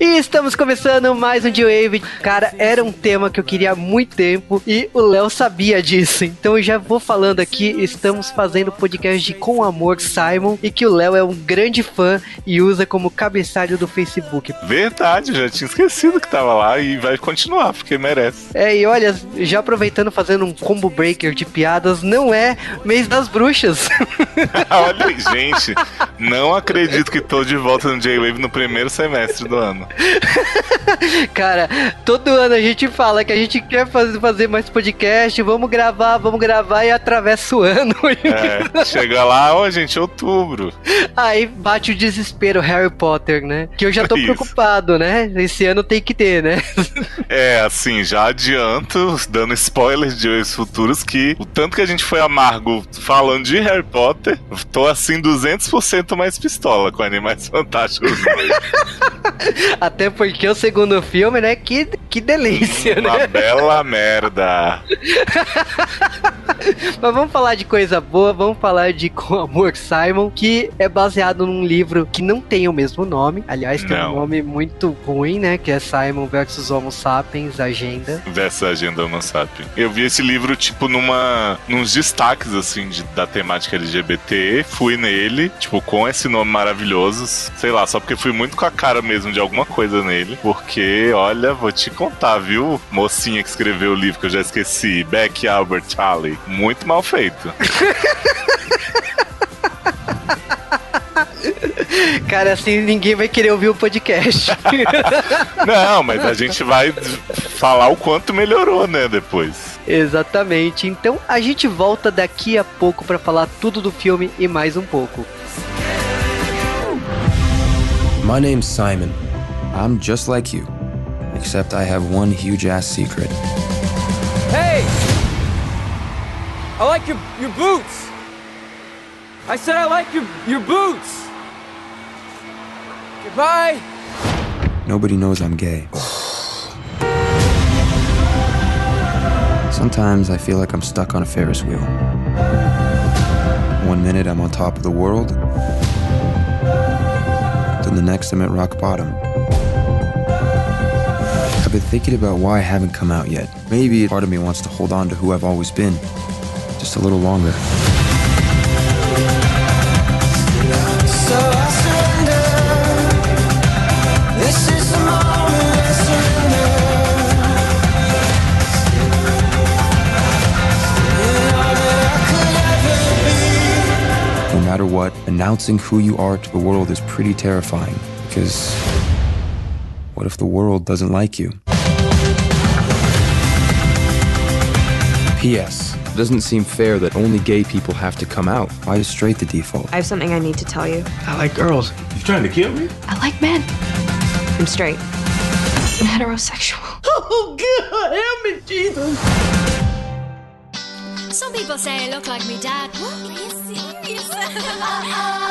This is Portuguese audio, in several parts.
E estamos começando mais um J-Wave. Cara, era um tema que eu queria há muito tempo e o Léo sabia disso. Então eu já vou falando aqui, estamos fazendo podcast de Com Amor Simon e que o Léo é um grande fã e usa como cabeçalho do Facebook. Verdade, já tinha esquecido que tava lá e vai continuar, porque merece. É, e olha, já aproveitando fazendo um combo breaker de piadas, não é mês das bruxas. Olha gente, não acredito que tô de volta no J-Wave no primeiro semestre do ano. Cara, todo ano a gente fala que a gente quer fazer, mais podcast, vamos gravar, vamos gravar e atravessa o ano. É, chega lá, ó, gente, outubro. Aí bate o desespero, Harry Potter, né? Que eu já tô Isso. preocupado, né? Esse ano tem que ter, né? É, assim, já adianto, dando spoilers de Waves Futuros, que o tanto que a gente foi amargo falando de Harry Potter, tô assim 200% mais pistola com Animais Fantásticos. Até porque o segundo filme, né? Que, que delícia, Uma né? bela merda. Mas vamos falar de coisa boa, vamos falar de Com Amor Simon, que é baseado num livro que não tem o mesmo nome. Aliás, tem Não. um nome muito ruim, né? Que é Simon versus Homo Sapiens, Agenda. Dessa agenda Homo Sapien. Eu vi esse livro, tipo, numa. nos destaques, assim, de- da temática LGBT. Fui nele, tipo, com esse nome maravilhoso. Sei lá, só porque fui muito com a cara mesmo de alguma coisa nele. Porque, olha, vou te contar, viu? Mocinha que escreveu o livro que eu já esqueci, Beck Albert Charlie. Muito mal feito. Cara, assim ninguém vai querer ouvir o podcast. Não, mas a gente vai falar o quanto melhorou, né, depois. Exatamente. Então a gente volta daqui a pouco pra falar tudo do filme e mais um pouco. My name's Simon. I'm just like you, except I have one huge ass secret. Hey! I like your your boots. I said I like your your boots. Goodbye. Nobody knows I'm gay. Sometimes I feel like I'm stuck on a Ferris wheel. One minute I'm on top of the world, then the next I'm at rock bottom. I've been thinking about why I haven't come out yet. Maybe part of me wants to hold on to who I've always been, just a little longer. So I surrender. This is the moment I surrender. And all that I could ever be. No matter what, announcing who you are to the world is pretty terrifying because what if the world doesn't like you? P.S. It doesn't seem fair that only gay people have to come out. Why is straight the default? I have something I need to tell you. I like girls. You trying to kill me? I like men. I'm straight. I'm heterosexual. Oh, God, help me, Jesus. Some people say I look like my dad. What? Are you serious?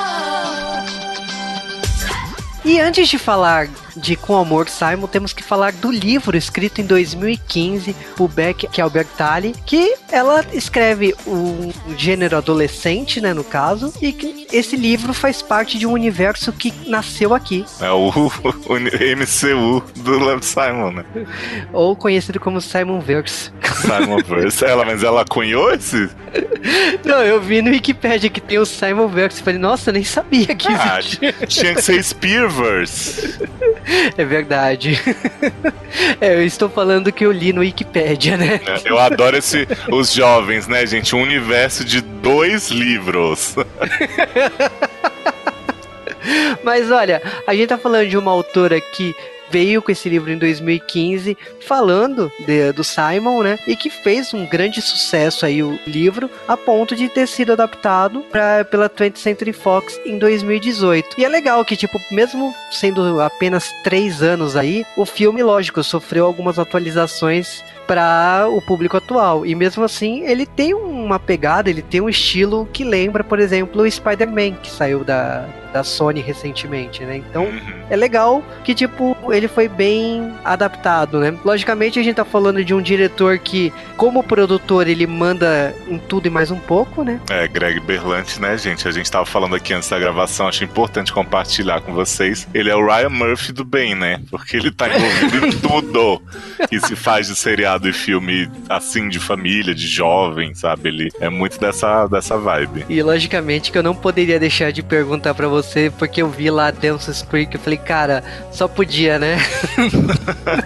E antes de falar de Com Amor Simon, temos que falar do livro escrito em 2015 por Beck Albertalli, que ela escreve um gênero adolescente, né, no caso, e que esse livro faz parte de um universo que nasceu aqui, É o, o MCU do Love Simon, né? ou conhecido como Simon Verse. Simon Verse. Ela, mas ela cunhou esse? Não, eu vi no Wikipedia que tem o Simon Verse, falei, nossa, eu nem sabia que Ah, existia. tinha que ser Spearverse. É verdade. É, eu estou falando que eu li no Wikipedia, né? Eu adoro esse, os jovens, né, gente? Um universo de dois livros. Mas olha, a gente tá falando de uma autora que veio com esse livro em 2015 falando de- do Simon, né? E que fez um grande sucesso aí o livro, a ponto de ter sido adaptado pra, pela 20th Century Fox em 2018. E é legal que, tipo, mesmo sendo apenas três anos aí, o filme, lógico, sofreu algumas atualizações para o público atual. E mesmo assim, ele tem um uma pegada, ele tem um estilo que lembra, por exemplo, o Spider-Man, que saiu da, da Sony recentemente, né? Então Uhum. é legal que, tipo, ele foi bem adaptado, né? Logicamente a gente tá falando de um diretor que, como produtor, ele manda em tudo e mais um pouco, né? É, Greg Berlanti, né, gente? A gente tava falando aqui antes da gravação, acho importante compartilhar com vocês. Ele é o Ryan Murphy do bem, né? Porque ele tá envolvido em tudo que se faz de seriado e filme assim, de família, de jovem, sabe? Ele é muito dessa, dessa vibe. E logicamente que eu não poderia deixar de perguntar pra você, porque eu vi lá Dawson's Creek, eu falei, cara, só podia, né?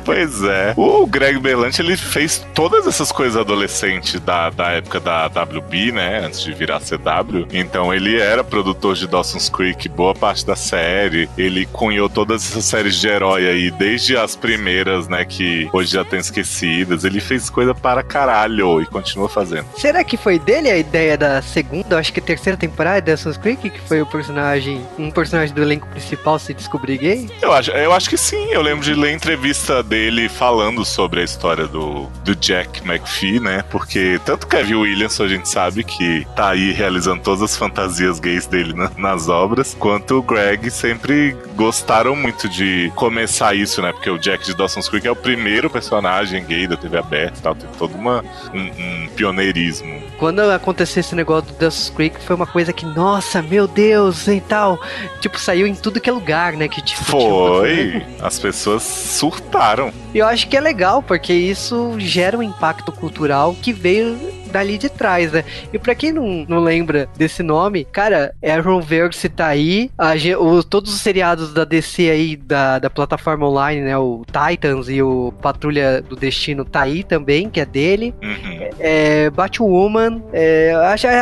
Pois é. O Greg Berlanti, ele fez todas essas coisas adolescentes da, da época da WB, né? Antes de virar CW. Então ele era produtor de Dawson's Creek, boa parte da série. Ele cunhou todas essas séries de herói aí, desde as primeiras, né? Que hoje já tem esquecidas. Ele fez coisa para caralho e continua fazendo. Será que foi dele a ideia da segunda, acho que terceira temporada de Dawson's Creek, que foi o personagem, um personagem do elenco principal se descobrir gay? Eu acho, eu acho que sim. Eu lembro de ler entrevista dele falando sobre a história do, do Jack McPhee, né? Porque tanto Kevin Williamson a gente sabe que tá aí realizando todas as fantasias gays dele na- nas obras, quanto o Greg sempre gostaram muito de começar isso, né? Porque o Jack de Dawson's Creek é o primeiro personagem gay da TV aberta e tal. Tem todo uma, um, um pioneirismo. Quando aconteceu esse negócio do Dawson's Creek, foi uma coisa que, nossa, meu Deus, e tal. Tipo, saiu em tudo que é lugar, né? Que tipo, Foi. As pessoas surtaram. E eu acho que é legal, porque isso gera um impacto cultural que veio dali de trás, né? E pra quem não, não lembra desse nome, cara, Arrowverse tá aí, a ge- o- todos os seriados da DC aí, da, da plataforma online, né? O Titans e o Patrulha do Destino tá aí também, que é dele. Uhum. É, Batwoman, é,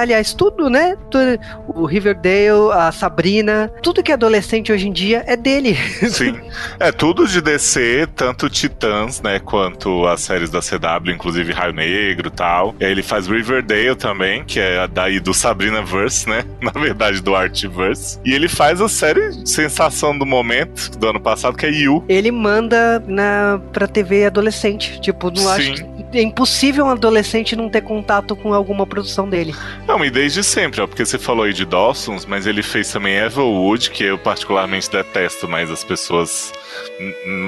aliás, tudo, né? Tu- O Riverdale, a Sabrina, tudo que é adolescente hoje em dia é dele. Sim. É tudo de DC, tanto Titãs, né, quanto as séries da CW, inclusive Raio Negro e tal. E aí ele faz Riverdale também, que é daí do Sabrina Verse, né? Na verdade, do Artverse. E ele faz a série sensação do momento do ano passado, que é You. ele manda na, pra TV adolescente. Tipo, não acho que é impossível um adolescente não ter contato com alguma produção dele. Não, e desde sempre, ó, porque você falou aí de Dawson's, mas ele fez também Evilwood, que eu particularmente detesto, mas as pessoas,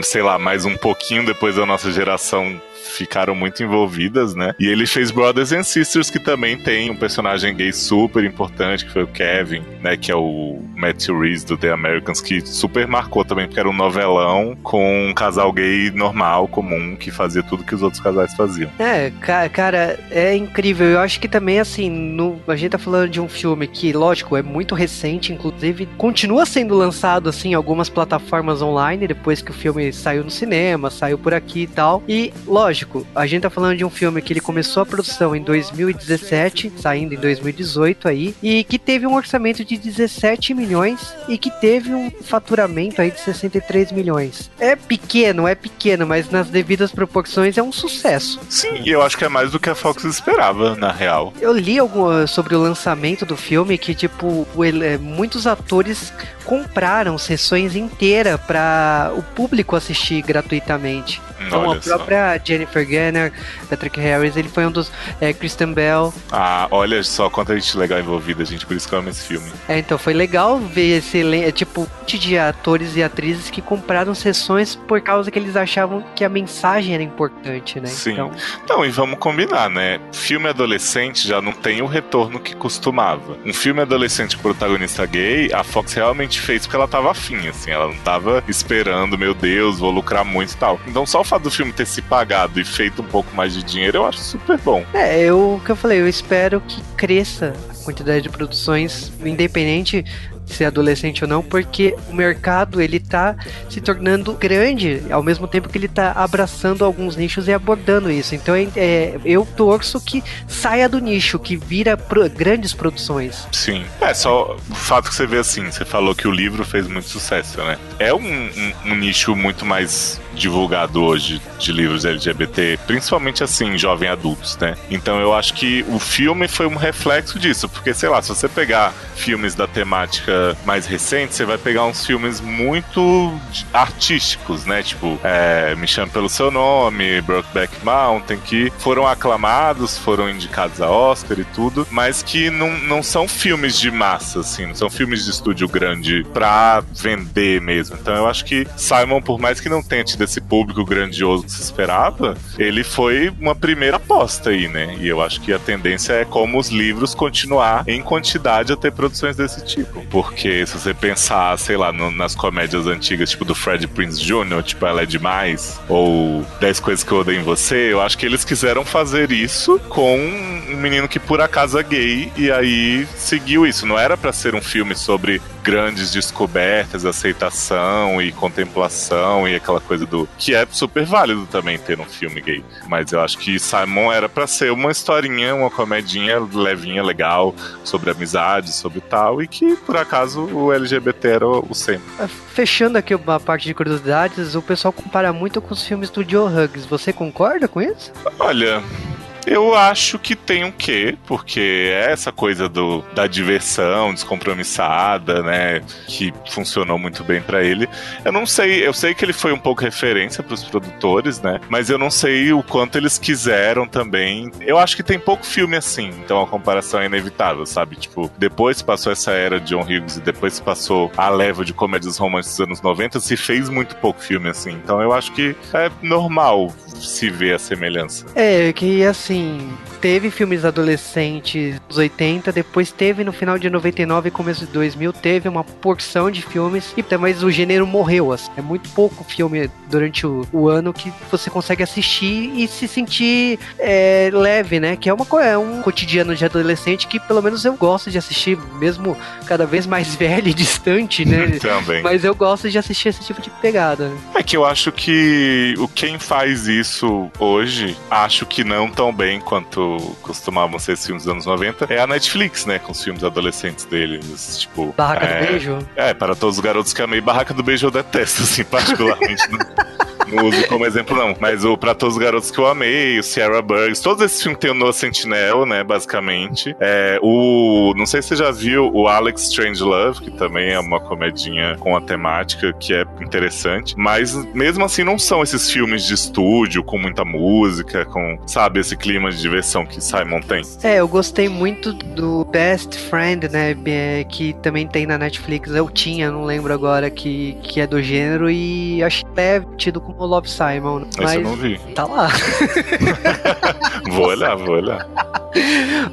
sei lá, mais um pouquinho depois da nossa geração ficaram muito envolvidas, né? E ele fez Brothers and Sisters, que também tem um personagem gay super importante, que foi o Kevin, né? Que é o Matthew Reese do The Americans, que super marcou também, porque era um novelão com um casal gay normal, comum, que fazia tudo que os outros casais faziam. É, ca- cara, é incrível. Eu acho que também, assim, no, a gente tá falando de um filme que, lógico, é muito recente, inclusive, continua sendo lançado, assim, em algumas plataformas online, depois que o filme saiu no cinema, saiu por aqui e tal. E, lógico, a gente tá falando de um filme que ele começou a produção em 2017, saindo em 2018 aí, e que teve um orçamento de 17 milhões e que teve um faturamento aí de 63 milhões. É pequeno, é pequeno, mas nas devidas proporções é um sucesso. Sim, e eu acho que é mais do que a Fox esperava, na real. Eu li algum, sobre o lançamento do filme que, tipo, ele- muitos atores compraram sessões inteiras para o público assistir gratuitamente. Então Olha a só. própria Jennifer Garner, Patrick Harris, ele foi um dos. eh, Kristen Bell. Ah, olha só quanta gente legal envolvida, gente. Por isso que eu amo esse filme. É, então foi legal ver esse é, tipo de atores e atrizes que compraram sessões por causa que eles achavam que a mensagem era importante, né? Sim. Então, Não, e vamos combinar, né? Filme adolescente já não tem o retorno que costumava. Um filme adolescente protagonista gay, a Fox realmente fez porque ela tava afim, assim. Ela não tava esperando, meu Deus, vou lucrar muito e tal. Então só o fato do filme ter se pagado e feito um pouco mais de dinheiro, eu acho super bom. É, eu, o que eu falei, eu espero que cresça a quantidade de produções, independente de ser adolescente ou não, porque o mercado ele tá se tornando grande, ao mesmo tempo que ele tá abraçando alguns nichos e abordando isso. Então é, é, eu torço que saia do nicho, que vira pro- grandes produções. Sim. É, só o fato que você vê assim, você falou que o livro fez muito sucesso, né? É um, um- um nicho muito mais divulgado hoje de livros LGBT, principalmente assim, jovem adultos, né? Então eu acho que o filme foi um reflexo disso, porque sei lá, se você pegar filmes da temática mais recente, você vai pegar uns filmes muito artísticos, né? Tipo, é, Me Chame Pelo Seu Nome, Brokeback Mountain, que foram aclamados, foram indicados a Oscar e tudo, mas que não, não são filmes de massa, assim, não são filmes de estúdio grande pra vender mesmo. Então eu acho que Simon, por mais que não tenha tido esse público grandioso que se esperava, ele foi uma primeira aposta aí, né? E eu acho que a tendência é como os livros continuar em quantidade a ter produções desse tipo. Porque se você pensar, sei lá, no- nas comédias antigas, tipo do Fred Prince Jr., tipo Ela é Demais, ou 10 Coisas que eu odeio em você, eu acho que eles quiseram fazer isso com um menino que por acaso é gay e aí seguiu isso. Não era pra ser um filme sobre grandes descobertas, aceitação e contemplação e aquela coisa que é super válido também ter um filme gay. Mas eu acho que Simon era pra ser uma historinha, uma comedinha levinha, legal sobre amizade, sobre tal e que por acaso o LGBT era o centro. Fechando aqui uma parte de curiosidades, o pessoal compara muito com os filmes do Joe Huggs. Você concorda com isso? Olha, eu acho que tem um quê, porque é essa coisa do, da diversão descompromissada, né, que funcionou muito bem pra ele. Eu não sei, eu sei que ele foi um pouco referência pros produtores, né, mas eu não sei o quanto eles quiseram também. Eu acho que tem pouco filme assim, então a comparação é inevitável, sabe? Tipo, depois passou essa era de John Hughes e depois passou a leva de comédias românticas dos anos 90, se fez muito pouco filme assim. Então eu acho que é normal se ver a semelhança. É, que assim, teve filmes adolescentes dos 80, depois teve no final de 99 e começo de 2000, teve uma porção de filmes, e mas o gênero morreu. Assim. É muito pouco filme durante o, o ano que você consegue assistir e se sentir é, leve, né? Que é, uma, é um cotidiano de adolescente que pelo menos eu gosto de assistir, mesmo cada vez mais velho e distante, né? Também. Mas eu gosto de assistir esse tipo de pegada. É que eu acho que o quem faz isso hoje, acho que não tão bem quanto costumavam ser os filmes dos anos 90, é a Netflix, né? Com os filmes adolescentes deles, tipo. Barraca é, do Beijo. É, para todos os garotos que amei, Barraca do Beijo eu detesto, assim, particularmente. não uso como exemplo, não. Mas o Pra Todos os Garotos que eu amei, o Sierra Burgs, todos esses filmes tem o Noah Sentinel, né, basicamente. É, o. Não sei se você já viu o Alex Strange Love, que também é uma comedinha com a temática que é interessante. Mas mesmo assim, não são esses filmes de estúdio com muita música, com, sabe, esse clima de diversão que Simon tem. É, eu gostei muito do Best Friend, né? é, Que também tem na Netflix. Eu tinha, não lembro agora, que, que é do gênero. E achei leve, tido como Love Simon. né? Esse eu Mas não vi. tá lá. Vou olhar, vou olhar.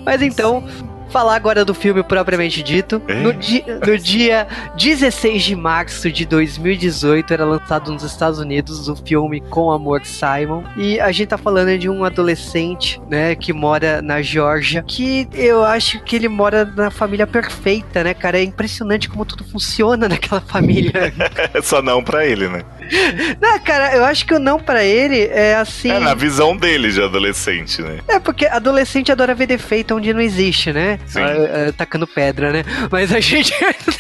Mas então. Falar agora do filme propriamente dito. Ei. No, di no dia 16 de março de 2018 era lançado nos Estados Unidos o filme Com Amor Simon. E a gente tá falando de um adolescente, né, que mora na Geórgia, que eu acho que ele mora na família perfeita, né, cara? É impressionante como tudo funciona naquela família. Só não pra ele, né? não, cara, eu acho que o não pra ele é assim. É na visão dele de adolescente, né? É, porque adolescente adora ver defeito onde não existe, né? Sim. Ah, ah, tacando pedra, né? Mas a gente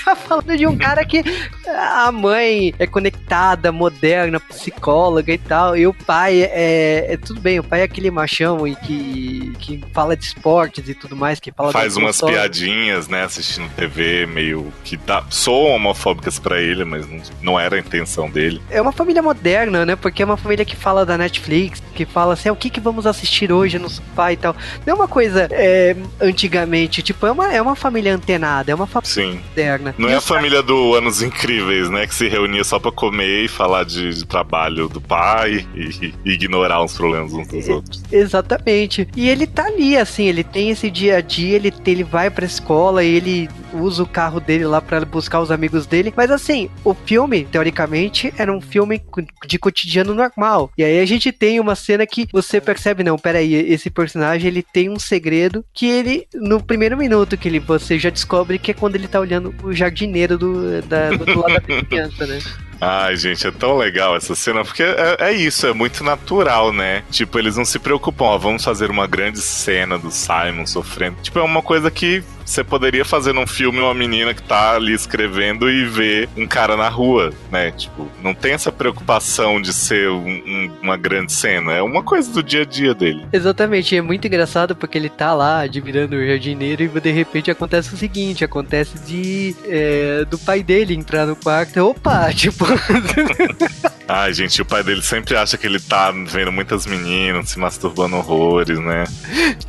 tá falando de um cara que a mãe é conectada, moderna, psicóloga e tal, e o pai é, é tudo bem, o pai é aquele machão e que, que fala de esportes e tudo mais, que fala Faz umas console. piadinhas, né, assistindo TV, meio que dá, soam homofóbicas pra ele, mas não, não era a intenção dele. É uma família moderna, né? Porque é uma família que fala da Netflix, que fala assim, "Ah, o que, que vamos assistir hoje no sofá e tal. Não é uma coisa é, antigamente, tipo, é uma, é uma família antenada, é uma família Sim. moderna. Não E é a os família do Anos Incríveis, né? Que se reunia só pra comer e falar de, de trabalho do pai e, e ignorar os problemas uns dos outros. Exatamente. E ele tá ali, assim, ele tem esse dia a dia, ele, ele vai pra escola e ele usa o carro dele lá pra buscar os amigos dele. Mas assim, o filme, teoricamente, era um filme de cotidiano normal. E aí a gente tem uma cena que você percebe, não, peraí, esse personagem ele tem um segredo que ele, no primeiro minuto que ele, você já descobre que é quando ele tá olhando o jardineiro do, da, do lado da criança, né? Ai, gente, é tão legal essa cena, porque é, é isso, é muito natural, né? Tipo, eles não se preocupam, ó, vamos fazer uma grande cena do Simon sofrendo. Tipo, é uma coisa que você poderia fazer num filme uma menina que tá ali escrevendo e ver um cara na rua, né? Tipo, não tem essa preocupação de ser um- um- uma grande cena. É uma coisa do dia a dia dele. Exatamente, é muito engraçado porque ele tá lá admirando o jardineiro e de repente acontece o seguinte, acontece de é, do pai dele entrar no quarto, opa, tipo, Ai, gente, o pai dele sempre acha que ele tá vendo muitas meninas se masturbando horrores, né?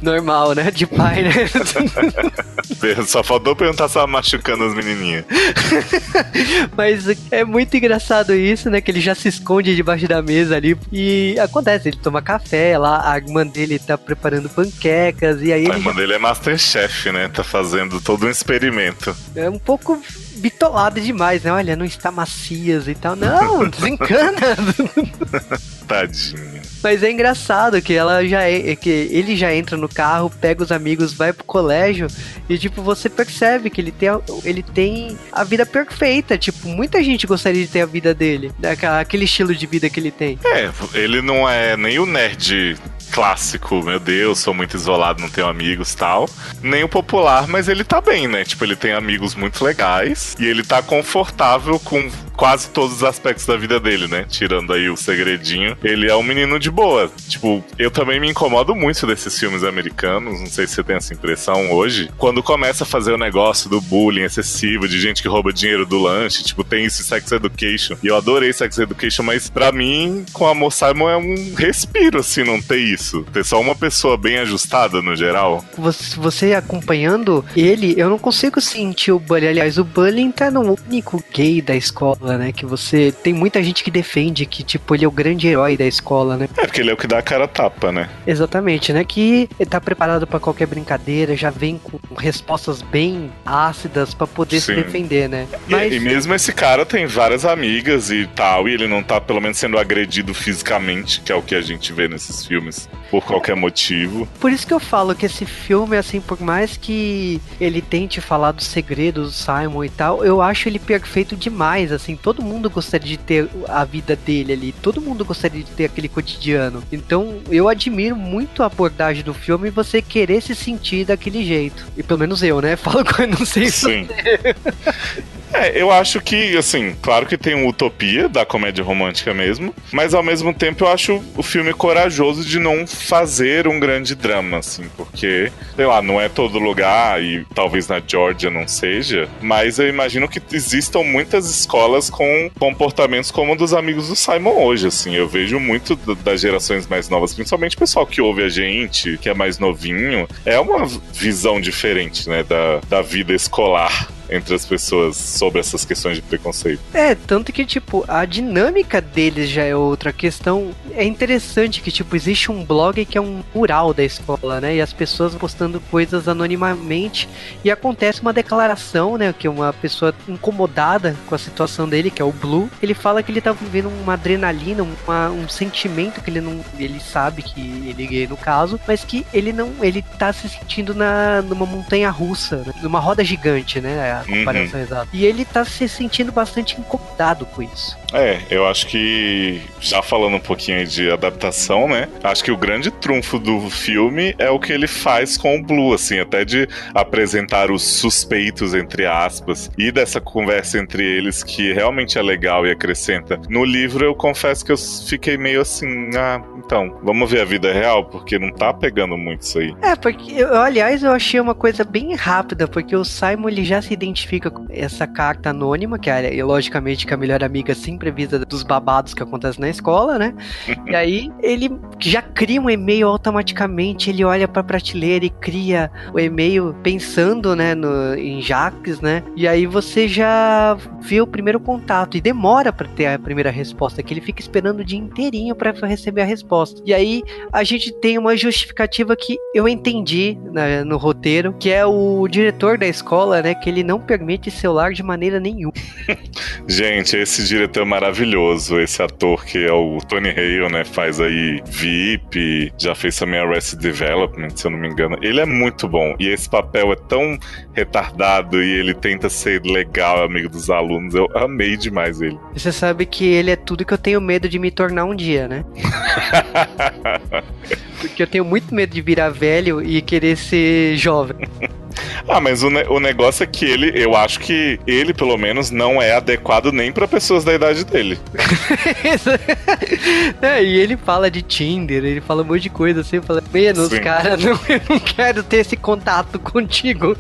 normal, né, de pai, né? Só faltou perguntar se tava machucando as menininhas. Mas é muito engraçado isso, né, que ele já se esconde debaixo da mesa ali e acontece, ele toma café lá, a irmã dele tá preparando panquecas e aí A irmã dele é Masterchef, né? Tá fazendo todo um experimento. é um pouco bitolado demais, né? Olha, não está macias e tal. Não, desencana. Tadinho. Mas é engraçado que ela já é, que ele já entra no carro, pega os amigos, vai pro colégio e tipo você percebe que ele tem a, ele tem a vida perfeita, tipo, muita gente gostaria de ter a vida dele, né? Aquele estilo de vida que ele tem. É, ele não é nem o nerd clássico, meu Deus, sou muito isolado, não tenho amigos tal. Nem o popular, mas ele tá bem, né? Tipo, ele tem amigos muito legais e ele tá confortável com quase todos os aspectos da vida dele, né? Tirando aí o segredinho. Ele é um menino de boa. Tipo, eu também me incomodo muito desses filmes americanos, não sei se você tem essa impressão hoje. Quando começa a fazer o negócio do bullying excessivo, de gente que rouba dinheiro do lanche, tipo, tem isso em Sex Education. E eu adorei Sex Education, mas pra mim, com Amor Simon é um respiro, assim, não ter isso. Ter só uma pessoa bem ajustada no geral. Você, você acompanhando ele, eu não consigo sentir o bullying. Aliás, o bullying tá no único gay da escola, né? Que você. Tem muita gente que defende que, tipo, ele é o grande herói da escola, né? É, porque ele é o que dá a cara tapa, né? Exatamente, né? Que ele tá preparado pra qualquer brincadeira, já vem com respostas bem ácidas pra poder se Sim. defender, né? E- E, mesmo esse cara tem várias amigas e tal, e ele não tá, pelo menos, sendo agredido fisicamente, que é o que a gente vê nesses filmes, por qualquer motivo. Por isso que eu falo que esse filme, assim, por mais que ele tente falar dos segredos do Simon e tal, eu acho ele perfeito demais, assim, todo mundo gostaria de ter a vida dele ali, todo mundo gostaria de ter aquele cotidiano. Então, eu admiro muito a abordagem do filme e você querer se sentir daquele jeito. E pelo menos eu, né? Falo que eu não sei Sim. É, eu acho que, assim, claro que tem uma utopia da comédia romântica mesmo, mas ao mesmo tempo eu acho o filme corajoso de não fazer um grande drama, assim, porque, sei lá, não é todo lugar e talvez na Georgia não seja, mas eu imagino que existam muitas escolas com comportamentos como o dos amigos do Simon hoje, assim. Eu vejo muito das gerações mais novas, principalmente o pessoal que ouve a gente, que é mais novinho, é uma visão diferente, né, da, da vida escolar entre as pessoas sobre essas questões de preconceito. É, tanto que, tipo, a dinâmica deles já é outra questão. É interessante que, tipo, existe um blog que é um mural da escola, né? E as pessoas postando coisas anonimamente. E acontece uma declaração, né? Que uma pessoa incomodada com a situação dele, que é o Blue, ele fala que ele tá vivendo uma adrenalina, uma- um sentimento que ele não. Ele sabe que ele é gay no caso, mas que ele não. Ele tá se sentindo na, numa montanha russa, né? numa roda gigante, né? A comparação exata. E ele tá se sentindo bastante incomodado com isso. É, eu acho que, já falando um pouquinho aí de adaptação, né? Acho que o grande trunfo do filme é o que ele faz com o Blue, assim, até de apresentar os suspeitos, entre aspas, e dessa conversa entre eles que realmente é legal e acrescenta. No livro, eu confesso que eu fiquei meio assim, ah, então, vamos ver a vida real, porque não tá pegando muito isso aí. É, porque, eu, aliás, eu achei uma coisa bem rápida, porque o Simon ele já se identifica essa carta anônima, que é, logicamente, que a melhor amiga sempre avisa dos babados que acontecem na escola, né? e aí ele já cria um e-mail automaticamente, ele olha pra prateleira e cria o e-mail pensando, né, no, em Jaques, né? E aí você já vê o primeiro contato e demora pra ter a primeira resposta, que ele fica esperando o dia inteirinho pra receber a resposta. E aí a gente tem uma justificativa que eu entendi né, no roteiro, que é o diretor da escola, né, que ele não permite celular de maneira nenhuma. Gente, esse diretor é maravilhoso, esse ator que é o Tony Hale, né? Faz aí VIP, já fez também Arrested Development, se eu não me engano. Ele é muito bom. E esse papel é tão retardado e ele tenta ser legal, amigo dos alunos. Eu amei demais ele. Você sabe que ele é tudo que eu tenho medo de me tornar um dia, né? Porque eu tenho muito medo de virar velho e querer ser jovem. Ah, mas o, ne- o negócio é que ele, eu acho que ele, pelo menos, não é adequado nem pra pessoas da idade dele. é, e ele fala de Tinder, ele fala um monte de coisa assim, fala, menos, Sim. cara, não, eu não quero ter esse contato contigo.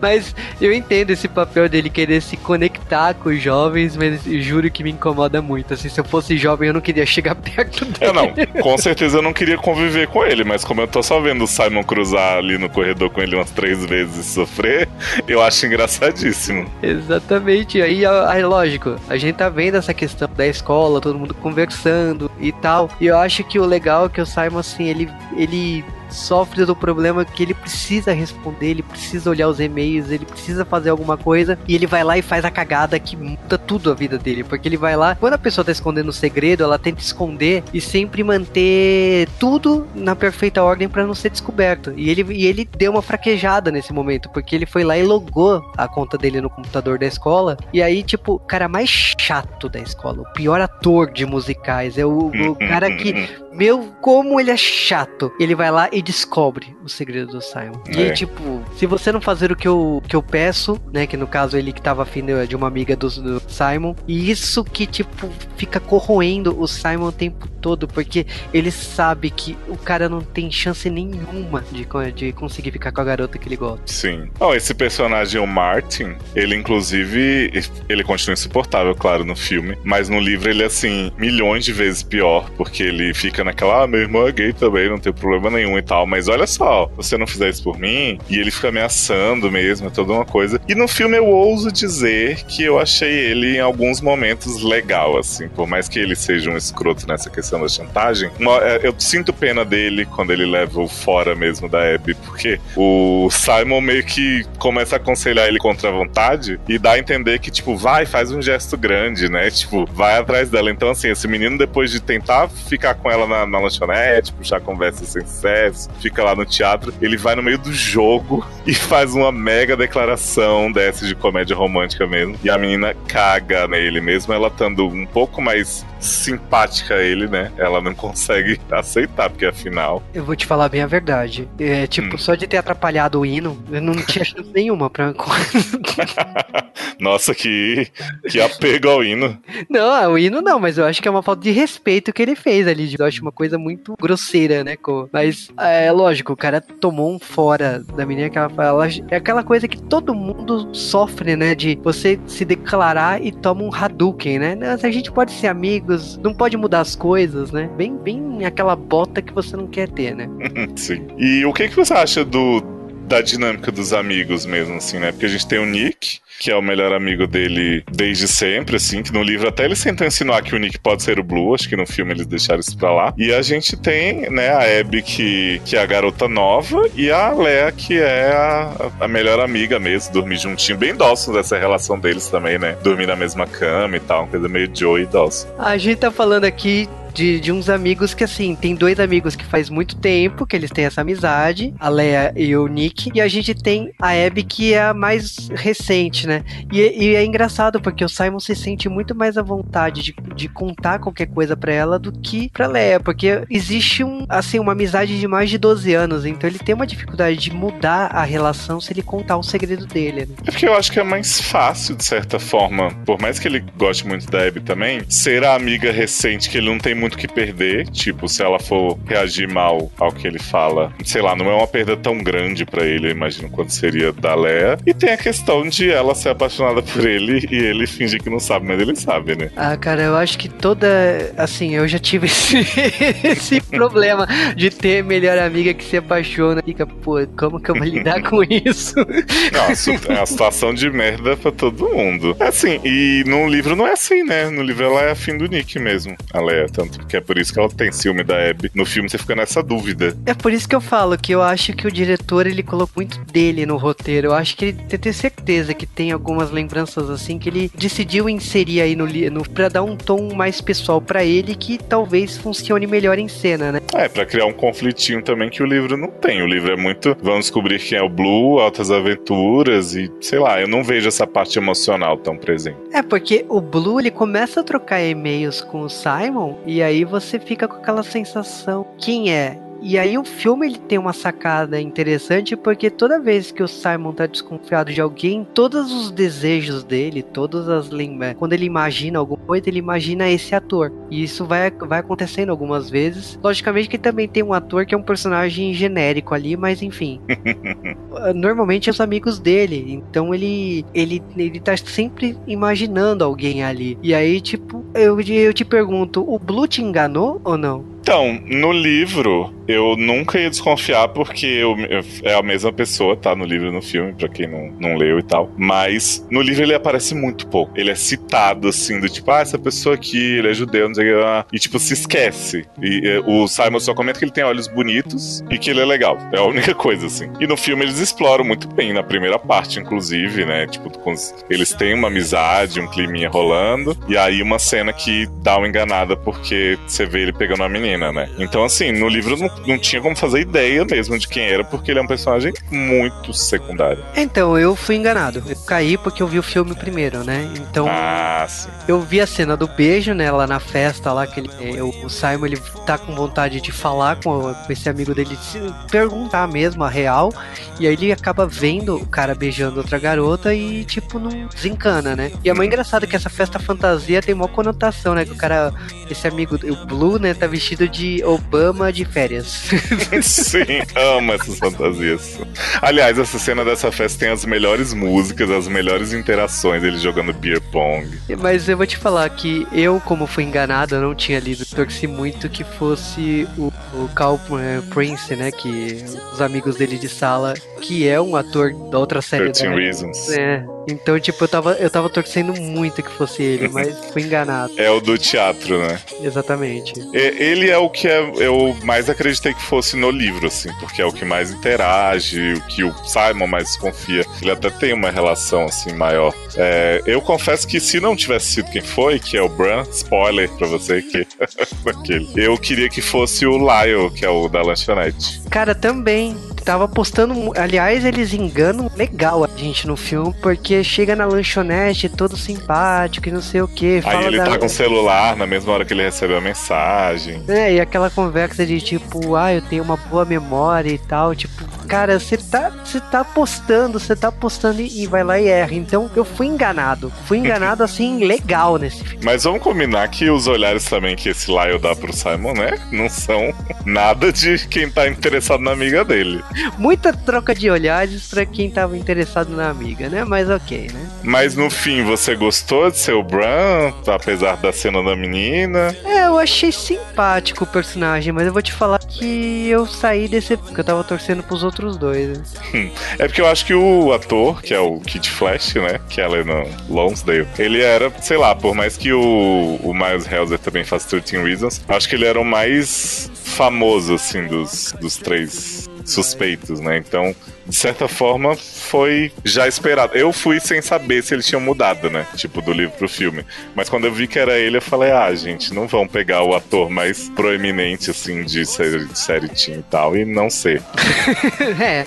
Mas eu entendo esse papel dele querer se conectar com os jovens, mas juro que me incomoda muito. Assim, se eu fosse jovem, eu não queria chegar perto dele. Eu não, com certeza eu não queria conviver com ele, mas como eu tô só vendo o Simon cruzar ali no corredor com ele umas três vezes e sofrer, eu acho engraçadíssimo. Exatamente. Aí, aí, lógico, a gente tá vendo essa questão da escola, todo mundo conversando e tal. E eu acho que o legal é que o Simon, assim, ele, ele sofre do problema que ele precisa responder, ele precisa olhar os e-mails, ele precisa fazer alguma coisa e ele vai lá e faz a cagada que muda tudo a vida dele, porque ele vai lá, quando a pessoa tá escondendo um segredo, ela tenta esconder e sempre manter tudo na perfeita ordem para não ser descoberto. E ele, e ele deu uma fraquejada nesse momento, porque ele foi lá e logou a conta dele no computador da escola, e aí, tipo, o cara mais chato da escola, o pior ator de musicais, é o, o cara que meu, como ele é chato. Ele vai lá e descobre o segredo do Simon. E É. tipo, se você não fazer o que eu, que eu peço, né? Que no caso ele que tava afim de de uma amiga do, do Simon. E isso que, tipo, fica corroendo o Simon o tempo todo. Porque ele sabe que o cara não tem chance nenhuma de, de conseguir ficar com a garota que ele gosta. Sim. Ó, esse personagem, o Martin, ele inclusive, ele continua insuportável, claro, no filme, mas no livro ele é assim, milhões de vezes pior, porque ele fica naquela, ah, meu irmão é gay também, não tem problema nenhum e tal, mas olha só, você não fizer isso por mim, e ele fica ameaçando mesmo, é toda uma coisa. E no filme eu ouso dizer que eu achei ele em alguns momentos legal, assim, por mais que ele seja um escroto nessa questão da chantagem, é, eu sinto pena dele quando ele leva o fora mesmo da Abby, porque o Simon meio que começa a aconselhar ele contra a vontade e dá a entender que, tipo, vai, faz um gesto grande, né? Tipo, vai atrás dela. Então, assim, esse menino, depois de tentar ficar com ela na, na lanchonete, puxar conversa sem sucesso, fica lá no teatro, ele vai no meio do jogo e faz uma mega declaração dessa de comédia romântica mesmo. E a menina caga nele, mesmo ela estando um pouco mais simpática a ele, né? Ela não consegue aceitar, porque afinal. Eu vou te falar bem a verdade. É, tipo, Hum. só de ter atrapalhado o hino, eu não tinha chance nenhuma pra. Nossa, que, que apego ao hino. Não, o hino não, mas eu acho que é uma falta de respeito que ele fez ali. Eu acho uma coisa muito grosseira, né? Mas é lógico, o cara tomou um fora da menina que ela fala. É aquela coisa que todo mundo sofre, né? De você se declarar e toma um Hadouken, né? A gente pode ser não pode mudar as coisas, né? Bem, bem aquela bota que você não quer ter, né? Sim. E o que, que você acha do, da dinâmica dos amigos mesmo, assim, né? Porque a gente tem o Nick, que é o melhor amigo dele desde sempre, assim, que no livro até eles tentam insinuar que o Nick pode ser o Blue, acho que no filme eles deixaram isso pra lá. E a gente tem, né, a Abby, que, que é a garota nova, e a Lea, que é a, a melhor amiga mesmo, dormir juntinho, bem dócil dessa relação deles também, né? Dormir na mesma cama e tal, uma coisa meio Joe e dócil. A gente tá falando aqui de, de uns amigos que, assim, tem dois amigos que faz muito tempo que eles têm essa amizade, a Leia e o Nick, e a gente tem a Abby que é a mais recente, né? E, e é engraçado porque o Simon se sente muito mais à vontade de, de contar qualquer coisa pra ela do que pra Leia, porque existe um, assim, uma amizade de mais de 12 anos, então ele tem uma dificuldade de mudar a relação se ele contar o segredo dele, né? É porque eu acho que é mais fácil, de certa forma, por mais que ele goste muito da Abby também, ser a amiga recente que ele não tem muito o que perder. Tipo, se ela for reagir mal ao que ele fala, sei lá, não é uma perda tão grande pra ele, eu imagino, quanto seria da Leia. E tem a questão de ela ser apaixonada por ele e ele fingir que não sabe, mas ele sabe, né? Ah, cara, eu acho que toda. Assim, eu já tive esse, esse problema de ter melhor amiga que se apaixona. Fica, pô, como que eu vou lidar com isso? Nossa, é uma situação de merda pra todo mundo. Assim, e no livro não é assim, né? No livro ela é afim do Nick mesmo, a Leia. Tanto que é por isso que ela tem ciúme da Abby. No filme você fica nessa dúvida. É por isso que eu falo que eu acho que o diretor ele colocou muito dele no roteiro. Eu acho que ele eu tenho certeza que tem algumas lembranças assim que ele decidiu inserir aí no, li- no para dar um tom mais pessoal pra ele que talvez funcione melhor em cena, né? É, pra criar um conflitinho também que o livro não tem. O livro é muito. Vamos descobrir quem é o Blue, altas aventuras e sei lá, eu não vejo essa parte emocional tão presente. É porque o Blue ele começa a trocar e-mails com o Simon e aí você fica com aquela sensação quem é E aí o filme ele tem uma sacada interessante porque toda vez que o Simon tá desconfiado de alguém, todos os desejos dele, todas as lembranças, quando ele imagina alguma coisa, ele imagina esse ator. E isso vai, vai acontecendo algumas vezes. Logicamente que também tem um ator que é um personagem genérico ali, mas enfim. Normalmente é os amigos dele. Então ele, ele, ele tá sempre imaginando alguém ali. E aí, tipo, eu, eu te pergunto, o Blue te enganou ou não? Então, no livro, eu nunca ia desconfiar porque eu, eu- é a mesma pessoa, tá? No livro e no filme, pra quem não, não leu e tal. Mas no livro ele aparece muito pouco. Ele é citado, assim, do tipo, ah, essa pessoa aqui, ele é judeu, não sei o que. E, tipo, se esquece. E o Simon só comenta que ele tem olhos bonitos e que ele é legal. É a única coisa, assim. E no filme eles exploram muito bem, na primeira parte, inclusive, né? Tipo, eles têm uma amizade, um climinha rolando. E aí uma cena que dá uma enganada porque você vê ele pegando a menina, né? Então, assim, no livro não, não tinha como fazer ideia mesmo de quem era, porque ele é um personagem muito secundário. Então, eu fui enganado. Eu caí porque eu vi o filme primeiro, né? Então, Ah, sim. eu vi a cena do beijo, né? Lá na festa, lá que ele, é, o o Simon ele tá com vontade de falar com, com esse amigo dele, de se perguntar mesmo a real. E aí ele acaba vendo o cara beijando outra garota e, tipo, não desencana, né? E é muito engraçado que essa festa fantasia tem uma conotação, né? Que o cara, esse amigo, o Blue, né, tá vestido de Obama de férias. Sim, amo essas fantasias. Aliás, essa cena dessa festa tem as melhores músicas, as melhores interações, ele jogando beer pong. Mas eu vou te falar que eu, como fui enganado, eu não tinha lido, torci muito que fosse o, o Cal eh, Prince, né? Que os amigos dele de sala, que é um ator da outra série 13 da Reasons. É, então, tipo, eu tava, eu tava torcendo muito que fosse ele, mas fui enganado. É o do teatro, né? Exatamente. Ele é o que é- eu mais acreditei que fosse no livro, assim, porque é o que mais interage, o que o Simon mais desconfia. Ele até tem uma relação, assim, maior. É, eu confesso que se não tivesse sido quem foi, que é o Bran, spoiler pra você que aquele, eu queria que fosse o Lyle, que é o da lanchonete. Cara, também. Tava postando. Aliás, eles enganam legal a gente no filme, porque chega na lanchonete todo simpático e não sei o que. Aí ele tá com o celular na mesma hora que ele recebeu a mensagem. É, e aquela conversa de tipo, ah, eu tenho uma boa memória e tal, tipo, cara, você tá, você tá postando, você tá postando e, e vai lá e erra. Então eu fui enganado. Fui enganado assim, legal nesse filme. Mas vamos combinar que os olhares também que esse Lyle dá pro Simon, né? Não são nada de quem tá interessado na amiga dele. Muita troca de olhares pra quem tava interessado na amiga, né? Mas ok, né? Mas no fim, você gostou de ser o Bran, apesar da cena da menina? É, eu achei simpático o personagem, mas eu vou te falar que eu saí desse. porque eu tava torcendo pros outros dois. né? É porque eu acho que o ator, que é o Kid Flash, né? Que ela é no Lonsdale, ele era, sei lá, por mais que o, o Miles Helzer também faz 13 Reasons, acho que ele era o mais famoso, assim, dos, dos três suspeitos, né? Então, de certa forma, foi já esperado. Eu fui sem saber se eles tinham mudado, né? Tipo, do livro pro filme. Mas quando eu vi que era ele, eu falei, ah, gente, não vão pegar o ator mais proeminente, assim, de série, de série teen e tal, e não ser. é.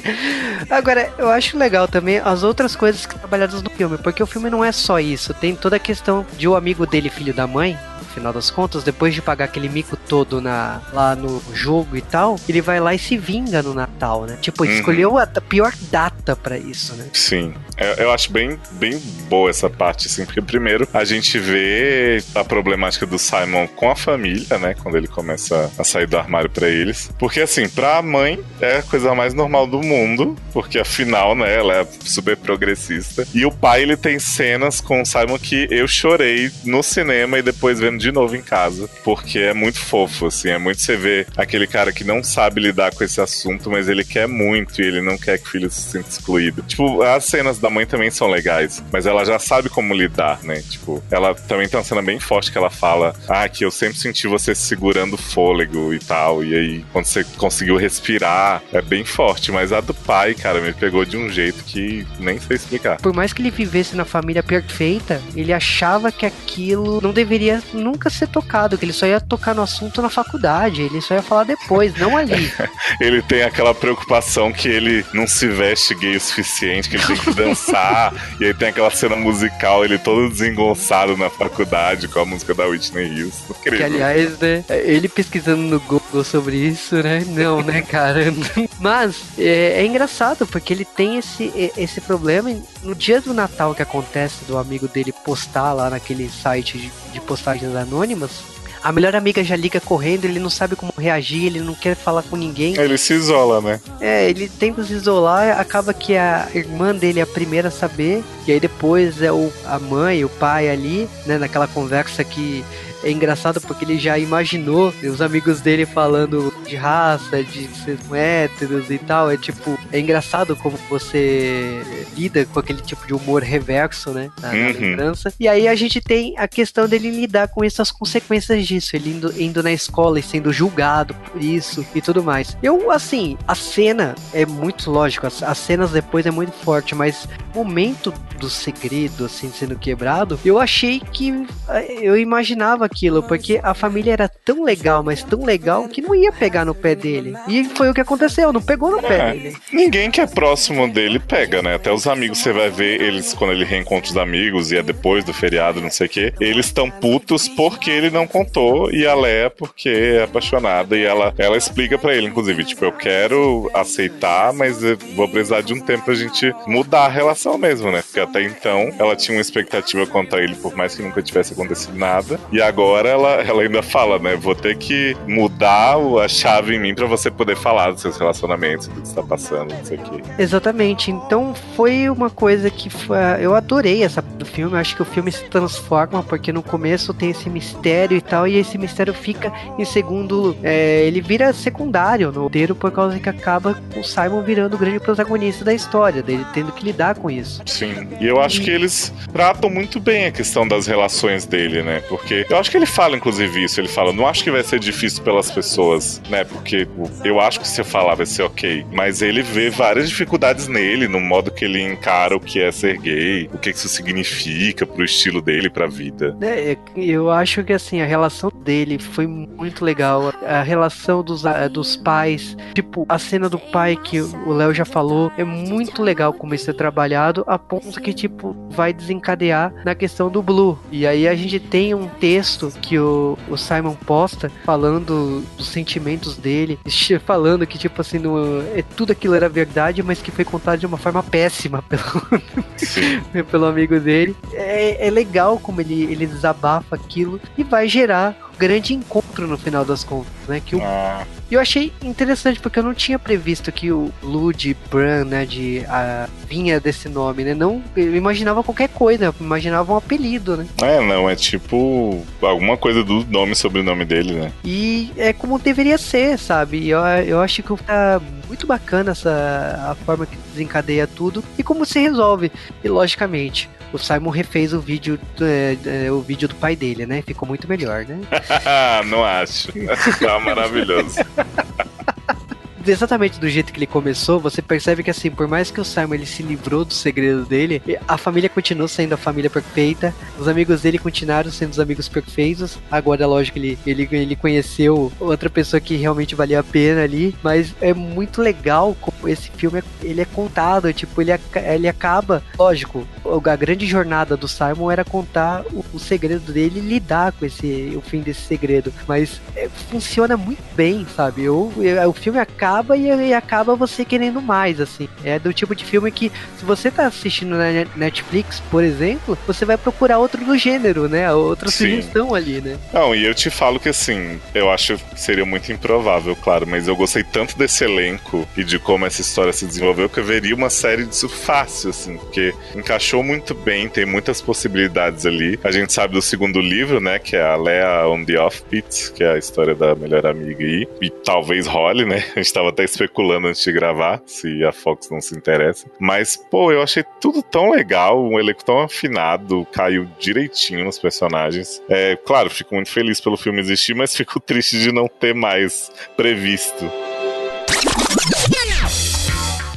Agora, eu acho legal também as outras coisas que trabalhadas no filme, porque o filme não é só isso. Tem toda a questão de o amigo dele, filho da mãe, no final das contas, depois de pagar aquele mico todo na, lá no jogo e tal, ele vai lá e se vinga no Natal, né? Tipo, ele Uhum. escolheu a pior data pra isso, né? Sim, eu, eu acho bem, bem boa essa parte, assim, porque primeiro a gente vê a problemática do Simon com a família, né? Quando ele começa a sair do armário pra eles. Porque, assim, pra mãe é a coisa mais normal do mundo, porque afinal, né, ela é super progressista. E o pai, ele tem cenas com o Simon que eu chorei no cinema e depois vendo de novo em casa, porque é muito fofo, assim, é muito você ver aquele cara que não sabe lidar com esse assunto, mas ele quer muito e ele não quer que o filho se sinta excluído. Tipo, as cenas da mãe também são legais, mas ela já sabe como lidar, né? Tipo, ela também tem uma cena bem forte que ela fala: Ah, que eu sempre senti você segurando o fôlego e tal. E aí, quando você conseguiu respirar, é bem forte. Mas a do pai, cara, me pegou de um jeito que nem sei explicar. Por mais que ele vivesse na família perfeita, ele achava que aquilo não deveria nunca ser tocado, que ele só ia tocar no assunto na faculdade, ele só ia falar depois, não ali. Ele tem aquela preocupação que ele não se veste gay o suficiente, que ele tem que dançar. E aí tem aquela cena musical, ele todo desengonçado na faculdade com a música da Whitney Houston. Que, Incrível. aliás, né, ele pesquisando no Google sobre isso, né? Não, né, cara? Mas é, é engraçado, porque ele tem esse, esse problema. e No dia do Natal que acontece do amigo dele postar lá naquele site de, de postagens anônimas, a melhor amiga já liga correndo, ele não sabe como reagir, ele não quer falar com ninguém. Ele se isola, né? É, ele tenta se isolar, acaba que a irmã dele é a primeira a saber, e aí depois é o, a mãe, o pai ali, né, naquela conversa que é engraçado porque ele já imaginou os amigos dele falando de raça, de ser héteros e tal. É tipo, é engraçado como você lida com aquele tipo de humor reverso, né? Na, na Uhum. lembrança. E aí a gente tem a questão dele lidar com essas consequências disso, ele indo, indo na escola e sendo julgado por isso e tudo mais. Eu, assim, a cena é muito lógico, as, as cenas depois é muito forte, mas o momento do segredo, assim, sendo quebrado, eu achei que eh, eu imaginava aquilo, porque a família era tão legal, mas tão legal que não ia pegar no pé dele. E foi o que aconteceu, não pegou no pé É. dele. Ninguém que é próximo dele pega, né? Até os amigos você vai ver eles quando ele reencontra os amigos e é depois do feriado, não sei o quê. Eles estão putos porque ele não contou e a Leia porque é apaixonada e ela, ela explica pra ele, inclusive, tipo, eu quero aceitar, mas eu vou precisar de um tempo pra gente mudar a relação mesmo, né? Porque até então ela tinha uma expectativa contra ele, por mais que nunca tivesse acontecido nada. E agora ela, ela ainda fala, né? Vou ter que mudar a chave em mim pra você poder falar dos seus relacionamentos, do que está passando, não sei o quê. Exatamente. Então foi uma coisa que foi, eu adorei essa do filme. Eu acho que o filme se transforma porque no começo tem esse mistério e tal e esse mistério fica em segundo, é, ele vira secundário no roteiro por causa que acaba o Simon virando o grande protagonista da história, dele tendo que lidar com isso. Sim. E eu acho que eles tratam muito bem a questão das relações dele, né? Porque eu acho que ele fala, inclusive, isso. Ele fala, não acho que vai ser difícil pelas pessoas, né? Porque eu acho que se eu falar vai ser ok. Mas ele vê várias dificuldades nele, no modo que ele encara o que é ser gay, o que isso significa pro estilo dele, pra vida. É, eu acho que assim, a relação dele foi muito legal. A relação dos, a- dos pais, tipo, a cena do pai que o Léo já falou, é muito legal como isso é trabalhado, a ponto que, tipo, vai desencadear na questão do Blue. E aí a gente tem um texto que o, o Simon posta falando dos sentimentos dele, falando que, tipo assim, no, é, tudo aquilo era verdade, mas que foi contado de uma forma péssima pelo, pelo amigo dele. É, é legal como ele, ele desabafa aquilo e vai gerar grande encontro no final das contas, né? Que o Ah, eu achei interessante porque eu não tinha previsto que o Lud Bran, né, de a, vinha desse nome, né? Não, eu imaginava qualquer coisa, imaginava um apelido, né? é, não, é tipo alguma coisa do nome e sobrenome dele, né? E é como deveria ser, sabe? Eu, eu acho que tá muito bacana essa a forma que desencadeia tudo e como se resolve. E logicamente, o Simon refez o vídeo, é, é, o vídeo do pai dele, né? Ficou muito melhor, né? não acho. Tá maravilhoso. exatamente do jeito que ele começou, você percebe que assim, por mais que o Simon ele se livrou do segredo dele, a família continuou sendo a família perfeita, os amigos dele continuaram sendo os amigos perfeitos. Agora, lógico, ele, ele, ele conheceu outra pessoa que realmente valia a pena ali, mas é muito legal como esse filme é- ele é contado, tipo, ele, ele acaba, lógico, a grande jornada do Simon era contar o, o segredo dele e lidar com esse o fim desse segredo, mas é, funciona muito bem, sabe? Eu, eu- o filme acaba e, e acaba você querendo mais, assim. É do tipo de filme que, se você tá assistindo na Net- Netflix, por exemplo, você vai procurar outro do gênero, né? Outra Sim. sugestão ali, né? Não, e eu te falo que assim, eu acho que seria muito improvável, claro, mas eu gostei tanto desse elenco e de como essa história se desenvolveu que eu veria uma série disso fácil, assim, porque encaixou muito bem, tem muitas possibilidades ali. A gente sabe do segundo livro, né, que é a Lea on the Offbeat, que é a história da melhor amiga aí, e talvez role, né? A gente tava até especulando antes de gravar, se a Fox não se interessa. Mas, pô, eu achei tudo tão legal, um elenco tão afinado, caiu direitinho nos personagens. É, claro, fico muito feliz pelo filme existir, mas fico triste de não ter mais previsto.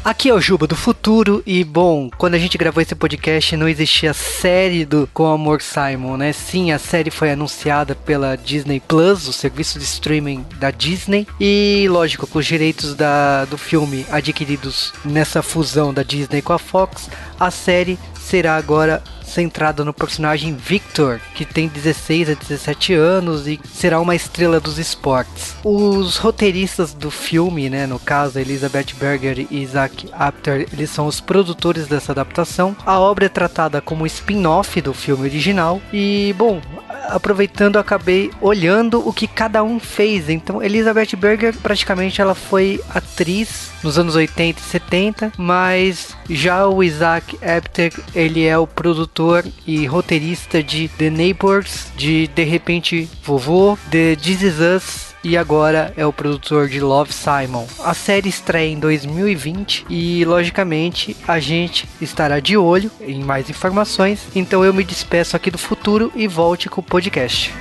Aqui é o Juba do futuro e bom, quando a gente gravou esse podcast não existia série do Com Amor Simon, né? Sim, a série foi anunciada pela Disney Plus, o serviço de streaming da Disney, e lógico, com os direitos da, do filme adquiridos nessa fusão da Disney com a Fox, a série será agora centrada no personagem Victor, que tem 16 a 17 anos e será uma estrela dos esportes. Os roteiristas do filme, né, no caso Elizabeth Berger e Isaac Apter, eles são os produtores dessa adaptação. A obra é tratada como spin-off do filme original e, bom, aproveitando, acabei olhando o que cada um fez. Então, Elizabeth Berger, praticamente, ela foi atriz nos anos 80 e 70, mas já o Isaac Apter, ele é o produtor e roteirista de The Neighbors, de De Repente Vovô, de This Is Us, e agora é o produtor de Love Simon. A série estreia em 2020 e, logicamente, a gente estará de olho em mais informações. Então eu me despeço aqui do futuro e volte com o podcast.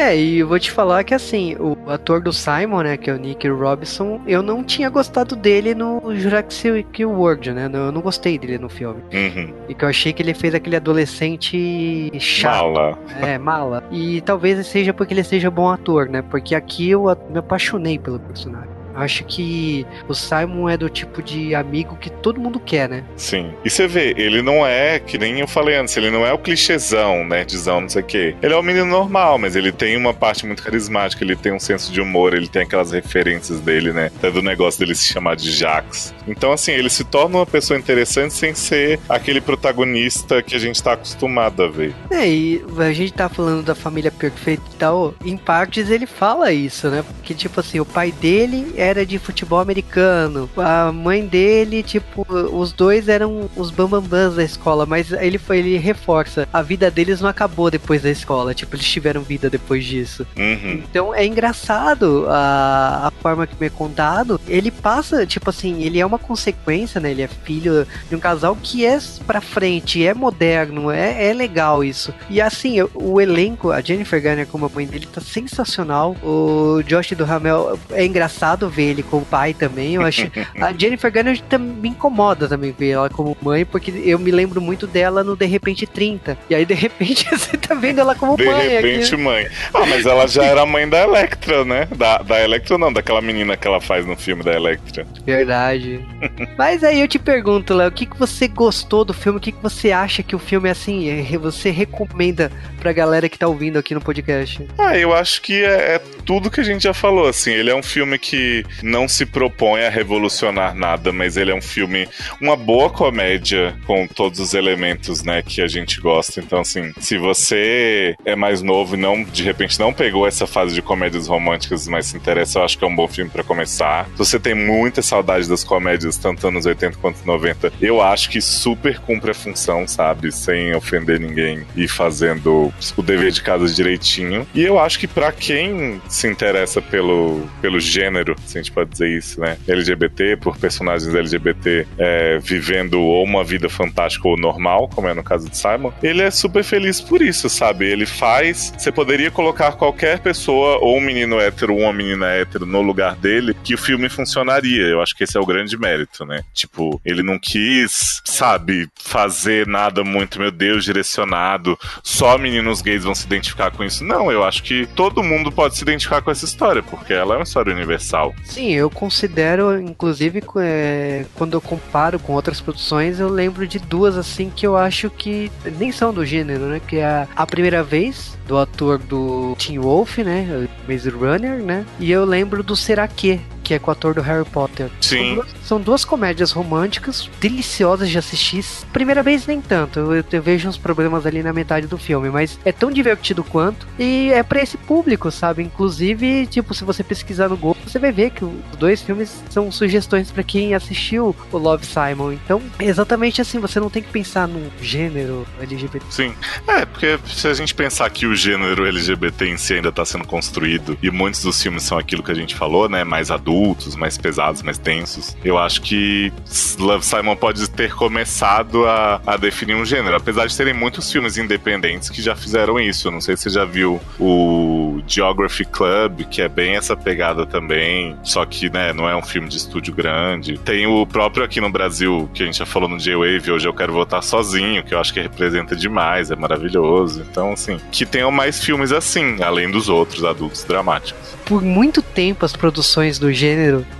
É, e eu vou te falar que assim, o ator do Simon, né, que é o Nick Robinson, eu não tinha gostado dele no Jurassic World, né? Eu não gostei dele no filme. Uhum. E que eu achei que ele fez aquele adolescente chato. Mala. É, mala. E talvez seja porque ele seja bom ator, né? Porque aqui eu me apaixonei pelo personagem. Acho que o Simon é do tipo de amigo que todo mundo quer, né? Sim. E você vê, ele não é, que nem eu falei antes, ele não é o clichêzão, nerdzão, não sei o quê. Ele é um menino normal, mas ele tem uma parte muito carismática, ele tem um senso de humor, ele tem aquelas referências dele, né? Até do negócio dele se chamar de Jax. Então, assim, ele se torna uma pessoa interessante sem ser aquele protagonista que a gente tá acostumado a ver. É, e a gente tá falando da família perfeita e tal. Em partes ele fala isso, né? Porque, tipo assim, o pai dele era de futebol americano. A mãe dele, tipo, os dois eram os bambambãs da escola. Mas ele foi, ele reforça. A vida deles não acabou depois da escola. Tipo, eles tiveram vida depois disso. Uhum. Então é engraçado a, a forma que me é contado. Ele passa, tipo assim, ele é uma consequência, né? Ele é filho de um casal que é pra frente, é moderno, é, é legal isso. E assim, o, elenco, a Jennifer Garner como a mãe dele tá sensacional. O Josh do Ramel é engraçado ver ele como pai também. Eu acho. a Jennifer Garner me incomoda também ver ela como mãe, porque eu me lembro muito dela no De Repente 30. E aí, de repente, você tá vendo ela como De mãe repente, aqui. mãe. Ah, mas ela já era mãe da Electra, né? Da, da Electra não, daquela menina que ela faz no filme da Electra. Verdade. Mas aí eu te pergunto, Léo, o que, que você gostou do filme? O que, que você acha que o filme é assim? é- Você recomenda pra galera que tá ouvindo aqui no podcast? Ah, eu acho que é, é tudo que a gente já falou, assim. Ele é um filme que não se propõe a revolucionar nada, mas ele é um filme, uma boa comédia com todos os elementos, né, que a gente gosta. Então, assim, se você é mais novo e não, de repente, não pegou essa fase de comédias românticas, mas se interessa, eu acho que é um bom filme pra começar. Se você tem muita saudade das comédias, tanto anos 80 quanto 90, eu acho que super cumpre a função, sabe? Sem ofender ninguém e fazendo o dever de casa direitinho. E eu acho que pra quem se interessa pelo, pelo gênero, se a gente pode dizer isso, né? LGBT, por personagens LGBT é, vivendo ou uma vida fantástica ou normal, como é no caso de Simon, ele é super feliz por isso, sabe? Ele faz. Você poderia colocar qualquer pessoa, ou um menino hétero ou uma menina hétero, no lugar dele, que o filme funcionaria. Eu acho que esse é o grande mérito, né? Tipo, ele não quis, sabe, fazer nada muito, meu Deus, direcionado. Só meninos gays vão se identificar com isso. Não, eu acho que todo mundo pode se identificar com essa história, porque ela é uma história universal. Sim, eu considero, inclusive, é, quando eu comparo com outras produções, eu lembro de duas assim que eu acho que nem são do gênero, né? Que é a, a primeira vez do ator do Teen Wolf, né? Maze Runner, né? E eu lembro do Será Que, que é com o ator do Harry Potter. São Sim. duas, são duas comédias românticas deliciosas de assistir. Primeira vez nem tanto, eu, eu vejo uns problemas ali na metade do filme, mas é tão divertido quanto e é pra esse público, sabe? Inclusive, tipo, se você pesquisar no Google, você vai ver que os dois filmes são sugestões pra quem assistiu o Love Simon. Então, é exatamente assim, você não tem que pensar num gênero LGBT. Sim. É, porque se a gente pensar que o gênero LGBT em si ainda tá sendo construído e muitos dos filmes são aquilo que a gente falou, né? Mais adultos, mais pesados, mais densos. Eu acho que Love Simon pode ter começado a, a definir um gênero. Apesar de terem muitos filmes independentes que já fizeram isso. Eu não sei se você já viu o Geography Club, que é bem essa pegada também, só que, né, não é um filme de estúdio grande. Tem o próprio aqui no Brasil, que a gente já falou no J-Wave, Hoje Eu Quero Votar Sozinho, que eu acho que representa demais, é maravilhoso. Então, assim, que tenham mais filmes assim, além dos outros adultos dramáticos. Por muito tempo as produções do gênero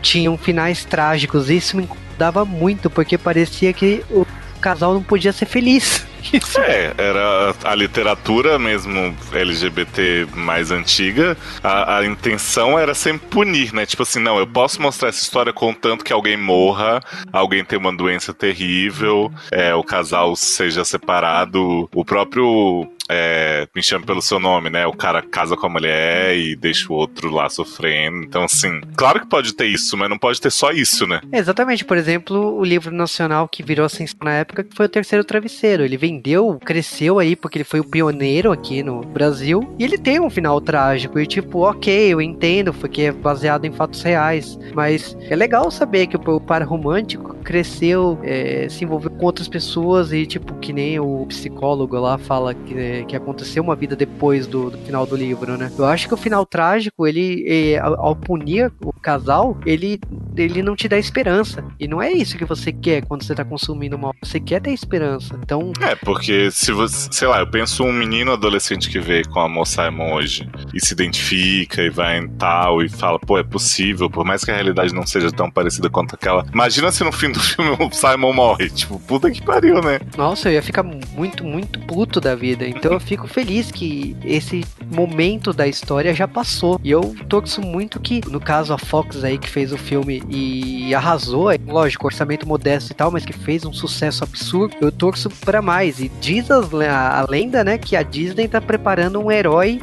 tinham finais trágicos, e isso me incomodava muito, porque parecia que o casal não podia ser feliz. Isso É, era a literatura mesmo LGBT mais antiga. A, a intenção era sempre punir, né? Tipo assim, não, eu posso mostrar essa história contanto que alguém morra, alguém tem uma doença terrível, é, o casal seja separado, o próprio é, me chame pelo seu nome, né? O cara casa com a mulher e deixa o outro lá sofrendo. Então, assim, claro que pode ter isso, mas não pode ter só isso, né? Exatamente, por exemplo, o livro nacional que virou ascensão na época, que foi o Terceiro Travesseiro. Ele vendeu, cresceu aí, porque ele foi o pioneiro aqui no Brasil, e ele tem um final trágico. E tipo, ok, eu entendo, porque é baseado em fatos reais, mas é legal saber que o par romântico cresceu, é, se envolveu com outras pessoas e, tipo, que nem o psicólogo lá fala que, é, que aconteceu uma vida depois do, do final do livro, né? Eu acho que o final trágico, ele, ao, ao punir o casal, ele, ele não te dá esperança. E não é isso que você quer quando você tá consumindo mal. Você quer ter esperança. Então, É, porque se você, sei lá, eu penso um menino adolescente que vê com a moça Simon hoje e se identifica e vai em tal e fala, pô, é possível, por mais que a realidade não seja tão parecida quanto aquela. Imagina se no fim do filme o Simon morre. Tipo, puta que pariu, né? Nossa, eu ia ficar muito, muito puto da vida. Então eu fico feliz que esse momento da história já passou. E eu torço muito que, no caso, a Fox aí que fez o filme e arrasou, é, lógico, orçamento modesto e tal, mas que fez um sucesso absurdo, eu torço pra mais. E diz a, a lenda, né, que a Disney tá preparando um herói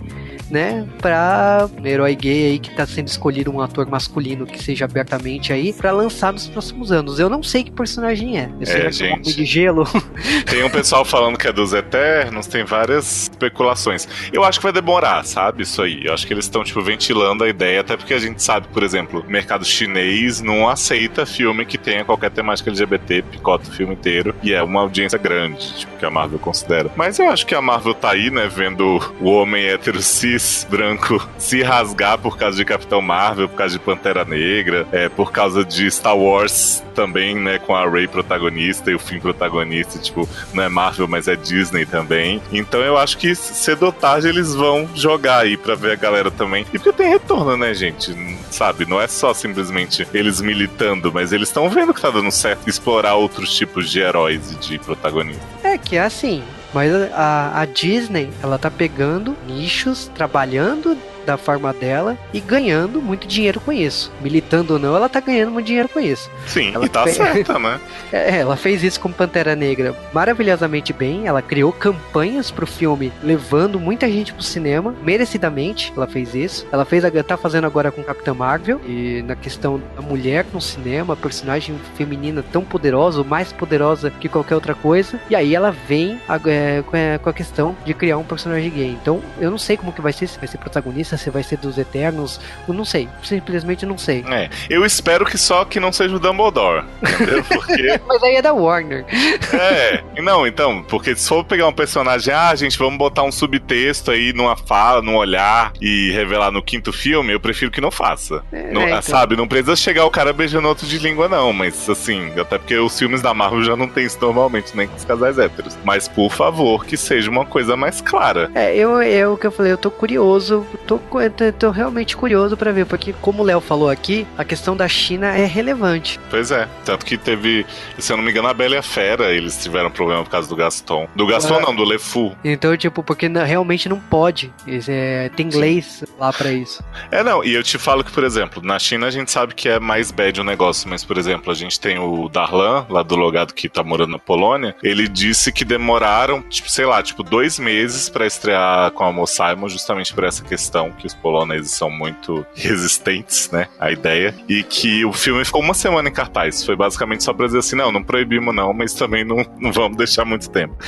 né, pra um herói gay aí que tá sendo escolhido um ator masculino que seja abertamente aí pra lançar nos próximos anos. Eu não sei que personagem é. Eu sei É, é um gente. de gelo. Tem um pessoal falando que é dos Eternos, tem várias especulações. Eu acho que vai demorar, sabe? Isso aí. Eu acho que eles estão, tipo, ventilando a ideia, até porque a gente sabe, por exemplo, o mercado chinês não aceita filme que tenha qualquer temática LGBT, picota o filme inteiro, e é uma audiência grande, tipo, que a Marvel considera. Mas eu acho que a Marvel tá aí, né, vendo o homem hétero cis branco se rasgar por causa de Capitão Marvel, por causa de Pantera Negra, é, por causa de Star Wars também, né, com a Rey protagonista e o Finn protagonista, tipo, não é Marvel, mas é Disney também. Então eu acho que cedo ou tarde eles vão jogar aí pra ver a galera também. E porque tem retorno, né, gente? Sabe? Não é só simplesmente eles militando, mas eles estão vendo que tá dando certo explorar outros tipos de heróis e de protagonistas. É que assim, mas a, a Disney, ela tá pegando nichos, trabalhando da forma dela e ganhando muito dinheiro com isso. Militando ou não, ela tá ganhando muito dinheiro com isso. Sim, Ela e tá fe- certa, né? É, ela fez isso com Pantera Negra maravilhosamente bem. Ela criou campanhas pro filme, levando muita gente pro cinema, merecidamente. Ela fez isso. Ela fez, a- tá fazendo agora com Capitã Marvel e na questão da mulher no cinema, personagem feminina tão poderosa, mais poderosa que qualquer outra coisa. E aí ela vem a- é, com a questão de criar um personagem gay. Então, eu não sei como que vai ser, se vai ser protagonista, se vai ser dos Eternos, eu não sei. Simplesmente não sei. É, eu espero que só que não seja o Dumbledore. Entendeu? Porque Mas aí é da Warner. É, não, então, porque se for pegar um personagem, ah, gente, vamos botar um subtexto aí numa fala, num olhar e revelar no quinto filme, eu prefiro que não faça. É, Não- então. Sabe, não precisa chegar o cara beijando outro de língua, não, mas assim, até porque os filmes da Marvel já não tem isso normalmente, nem com os casais héteros. Mas por favor, que seja uma coisa mais clara. É, eu, é o que eu falei, eu tô curioso, tô, tô- eu tô realmente curioso pra ver, porque como o Léo falou aqui, a questão da China é relevante. Pois é, tanto que teve, se eu não me engano, a Bela e a Fera, eles tiveram problema por causa do Gaston. Do Gaston Ah. não, do LeFou. Então, tipo, porque realmente não pode. É- tem leis lá pra isso. É, não, e eu te falo que, por exemplo, na China a gente sabe que é mais bad o negócio, mas, por exemplo, a gente tem o Darlan, lá do Logado que tá morando na Polônia, ele disse que demoraram, tipo, sei lá, tipo, dois meses pra estrear com a Mo Simon, justamente por essa questão, que os poloneses são muito resistentes, né, à ideia, e que o filme ficou uma semana em cartaz. Foi basicamente só pra dizer assim, não, não proibimos não, mas também não, não vamos deixar muito tempo.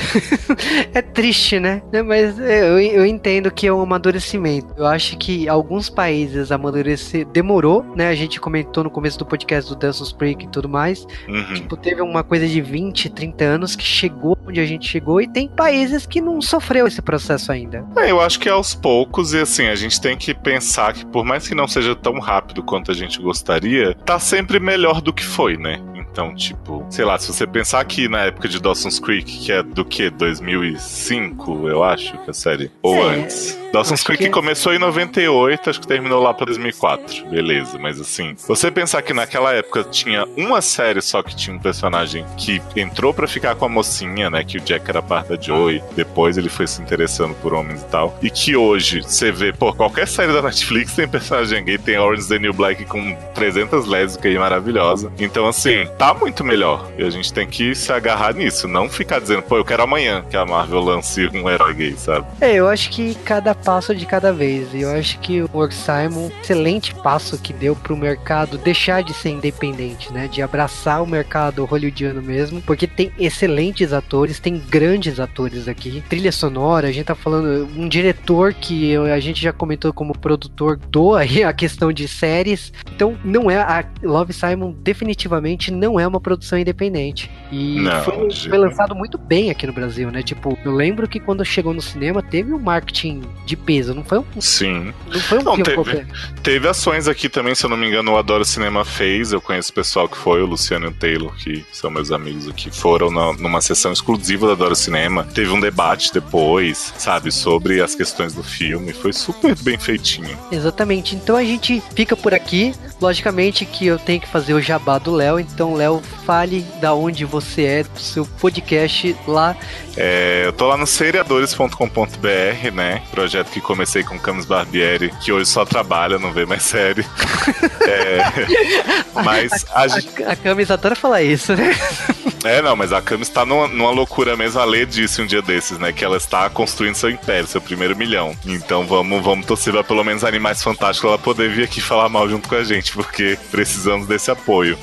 É triste, né? Mas eu, eu entendo que é um amadurecimento. Eu acho que alguns países amadurecer demorou, né? A gente comentou no começo do podcast do Dance Break e tudo mais. Uhum. Tipo, teve uma coisa de 20, 30 anos que chegou onde a gente chegou e tem países que não sofreu esse processo ainda. É, eu acho que é aos poucos, e assim, a gente tem que pensar que, por mais que não seja tão rápido quanto a gente gostaria, tá sempre melhor do que foi, né? Então, tipo, sei lá, se você pensar que na época de Dawson's Creek, que é do que? 2005, eu acho, que a série. Ou É, antes. Dawson's Creek que- começou em 98, acho que terminou lá pra 2004. Beleza, mas assim, você pensar que naquela época tinha uma série só que tinha um personagem que entrou pra ficar com a mocinha, né? Que o Jack era parte da Joey, depois ele foi se interessando por homens e tal. E que hoje você vê, pô, qualquer série da Netflix tem personagem gay, tem Orange the New Black com 300 lésbicas e maravilhosa. Então, assim, tá muito melhor. E a gente tem que se agarrar nisso, não ficar dizendo, pô, eu quero amanhã que a Marvel lance um herói gay, sabe? É, eu acho que cada passo de cada vez. E eu acho que o Work Simon, excelente passo que deu pro mercado deixar de ser independente, né? De abraçar o mercado hollywoodiano mesmo, porque tem excelentes atores, tem grandes atores aqui. Trilha sonora, a gente tá falando um diretor que a gente já comentou como produtor do aí a questão de séries. Então, não é a Love Simon definitivamente não é uma produção independente. E Não, foi, foi lançado muito bem aqui no Brasil, né? Tipo, eu lembro que quando chegou no cinema teve um marketing de peso, não foi um, Sim. não foi um Não, teve. qualquer. Teve ações aqui também, se eu não me engano, o Adoro Cinema fez. Eu conheço o pessoal que foi, o Luciano e o Taylor, que são meus amigos aqui, foram na- numa sessão exclusiva do Adoro Cinema. Teve um debate depois, sabe, sobre as questões do filme. Foi super bem feitinho. Exatamente. Então a gente fica por aqui. Logicamente que eu tenho que fazer o jabá do Léo. Então, Léo, fale da onde você é, do seu podcast lá. É, eu tô lá no seriadores.com.br, né? Projeto que comecei com Camis Barbieri, que hoje só trabalha, não vê mais série. É, mas a gente. A, a Camis adora falar isso, né? É, não, mas a Camis tá numa, numa loucura mesmo. A Lê disse um dia desses, né? Que ela está construindo seu império, seu primeiro milhão. Então vamos, vamos torcer pra pelo menos Animais Fantásticos ela poder vir aqui falar mal junto com a gente, porque precisamos desse apoio.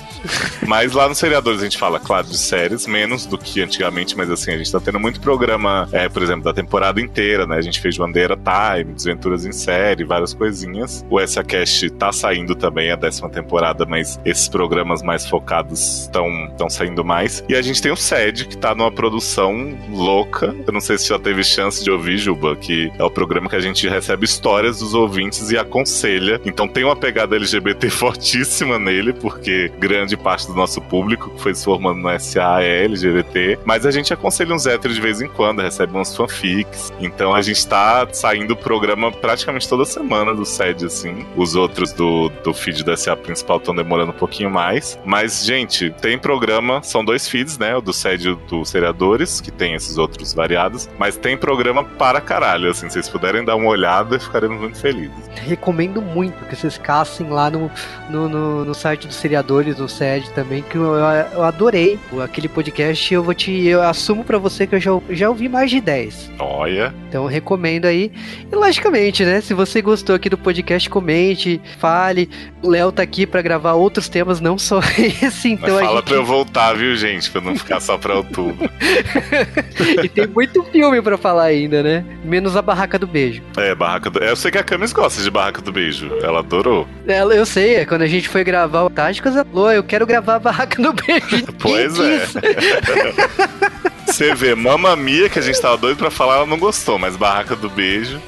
Mas lá nos seriadores a gente fala, claro, de séries, menos do que antigamente, mas assim, a gente tá tendo muito programa, é, por exemplo, da temporada inteira, né? A gente fez Bandeira Time, Desventuras em Série, várias coisinhas. O essa Cast tá saindo também a décima temporada, mas esses programas mais focados estão saindo mais. E a gente tem o SED, que tá numa produção louca. Eu não sei se já teve chance de ouvir, Juba, que é o programa que a gente recebe histórias dos ouvintes e aconselha. Então tem uma pegada LGBT fortíssima nele, porque grande parte do nosso público que foi se formando no SA é LGBT. Mas a gente aconselha uns héteros de vez em quando, recebe uns fanfics. Então a gente tá saindo o programa praticamente toda semana do SED, assim. Os outros do, do feed do SA principal estão demorando um pouquinho mais. Mas, gente, tem programa, são dois feeds, né? O do SED do Seriadores, que tem esses outros variados. Mas tem programa para caralho, assim. Se vocês puderem dar uma olhada, ficaremos muito felizes. Recomendo muito que vocês caçem lá no, no, no, no site dos seriadores, no SED também, que eu, eu adorei aquele podcast. Eu vou te. Eu assumo pra você que eu já, já ouvi mais de 10. Olha. Então recomendo aí. E logicamente, né? Se você gostou aqui do podcast, comente, fale. O Léo tá aqui pra gravar outros temas, não só esse. Então Mas fala gente. pra eu voltar, viu, gente? Pra não ficar só pra outubro. e tem muito filme pra falar ainda, né? Menos a Barraca do Beijo. É, Barraca do... Eu sei que a Camis gosta de Barraca do Beijo. Ela adorou. Ela, eu sei, é quando a gente foi gravar o Táticas, ela falou, eu quero gravar a Barraca do Beijo. Pois é. Você vê, Mamma Mia, que a gente tava doido pra falar, ela não gostou, mas Barraca do Beijo.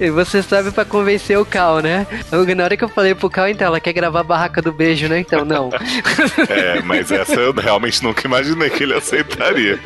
E você sabe pra convencer o Cal, né? Eu- Na hora que eu falei pro Cal, então, ela quer gravar a Barraca do Beijo, né? Então, não. É, mas essa eu realmente nunca imaginei que ele aceitaria.